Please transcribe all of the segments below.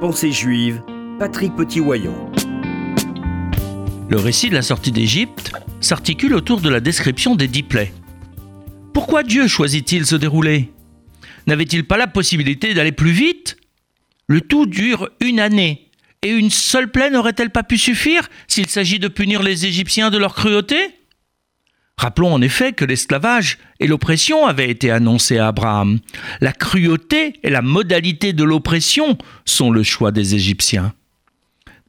Pensée juive, Patrick Petit-Wayon. Le récit de la sortie d'Égypte s'articule autour de la description des dix plaies. Pourquoi Dieu choisit-il ce déroulé? N'avait-il pas la possibilité d'aller plus vite? Le tout dure une année, et une seule plaie n'aurait-elle pas pu suffire s'il s'agit de punir les Égyptiens de leur cruauté? Rappelons en effet que l'esclavage et l'oppression avaient été annoncés à Abraham. La cruauté et la modalité de l'oppression sont le choix des Égyptiens.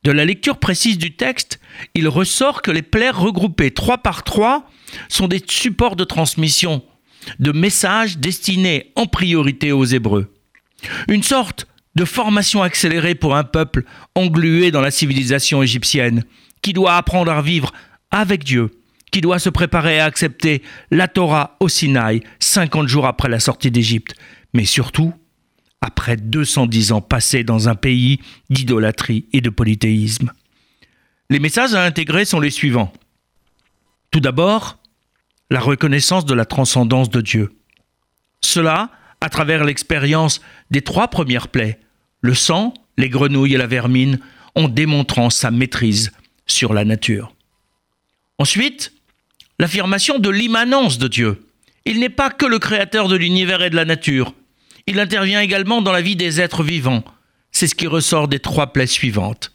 De la lecture précise du texte, il ressort que les plaies regroupées trois par trois sont des supports de transmission, de messages destinés en priorité aux Hébreux. Une sorte de formation accélérée pour un peuple englué dans la civilisation égyptienne, qui doit apprendre à vivre avec Dieu qui doit se préparer à accepter la Torah au Sinaï 50 jours après la sortie d'Égypte, mais surtout après 210 ans passés dans un pays d'idolâtrie et de polythéisme. Les messages à intégrer sont les suivants. Tout d'abord, la reconnaissance de la transcendance de Dieu. Cela à travers l'expérience des trois premières plaies, le sang, les grenouilles et la vermine, en démontrant sa maîtrise sur la nature. Ensuite, l'affirmation de l'immanence de Dieu. Il n'est pas que le créateur de l'univers et de la nature. Il intervient également dans la vie des êtres vivants. C'est ce qui ressort des trois plaies suivantes.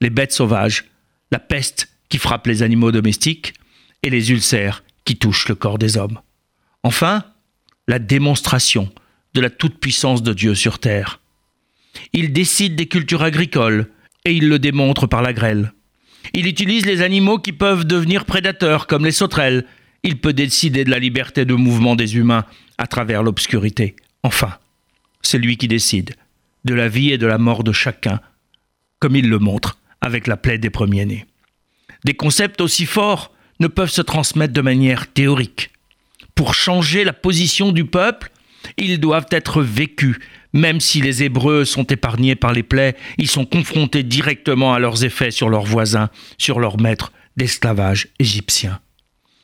Les bêtes sauvages, la peste qui frappe les animaux domestiques et les ulcères qui touchent le corps des hommes. Enfin, la démonstration de la toute-puissance de Dieu sur terre. Il décide des cultures agricoles et il le démontre par la grêle. Il utilise les animaux qui peuvent devenir prédateurs, comme les sauterelles. Il peut décider de la liberté de mouvement des humains à travers l'obscurité. Enfin, c'est lui qui décide de la vie et de la mort de chacun, comme il le montre avec la plaie des premiers-nés. Des concepts aussi forts ne peuvent se transmettre de manière théorique. Pour changer la position du peuple, ils doivent être vécus même si les Hébreux sont épargnés par les plaies, ils sont confrontés directement à leurs effets sur leurs voisins, sur leurs maîtres d'esclavage égyptien.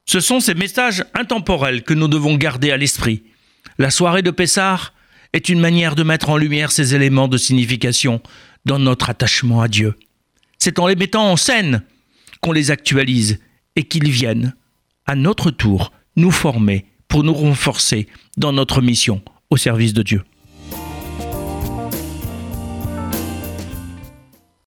Ce sont ces messages intemporels que nous devons garder à l'esprit. La soirée de Pessah est une manière de mettre en lumière ces éléments de signification dans notre attachement à Dieu. C'est en les mettant en scène qu'on les actualise et qu'ils viennent, à notre tour, nous former pour nous renforcer dans notre mission au service de Dieu.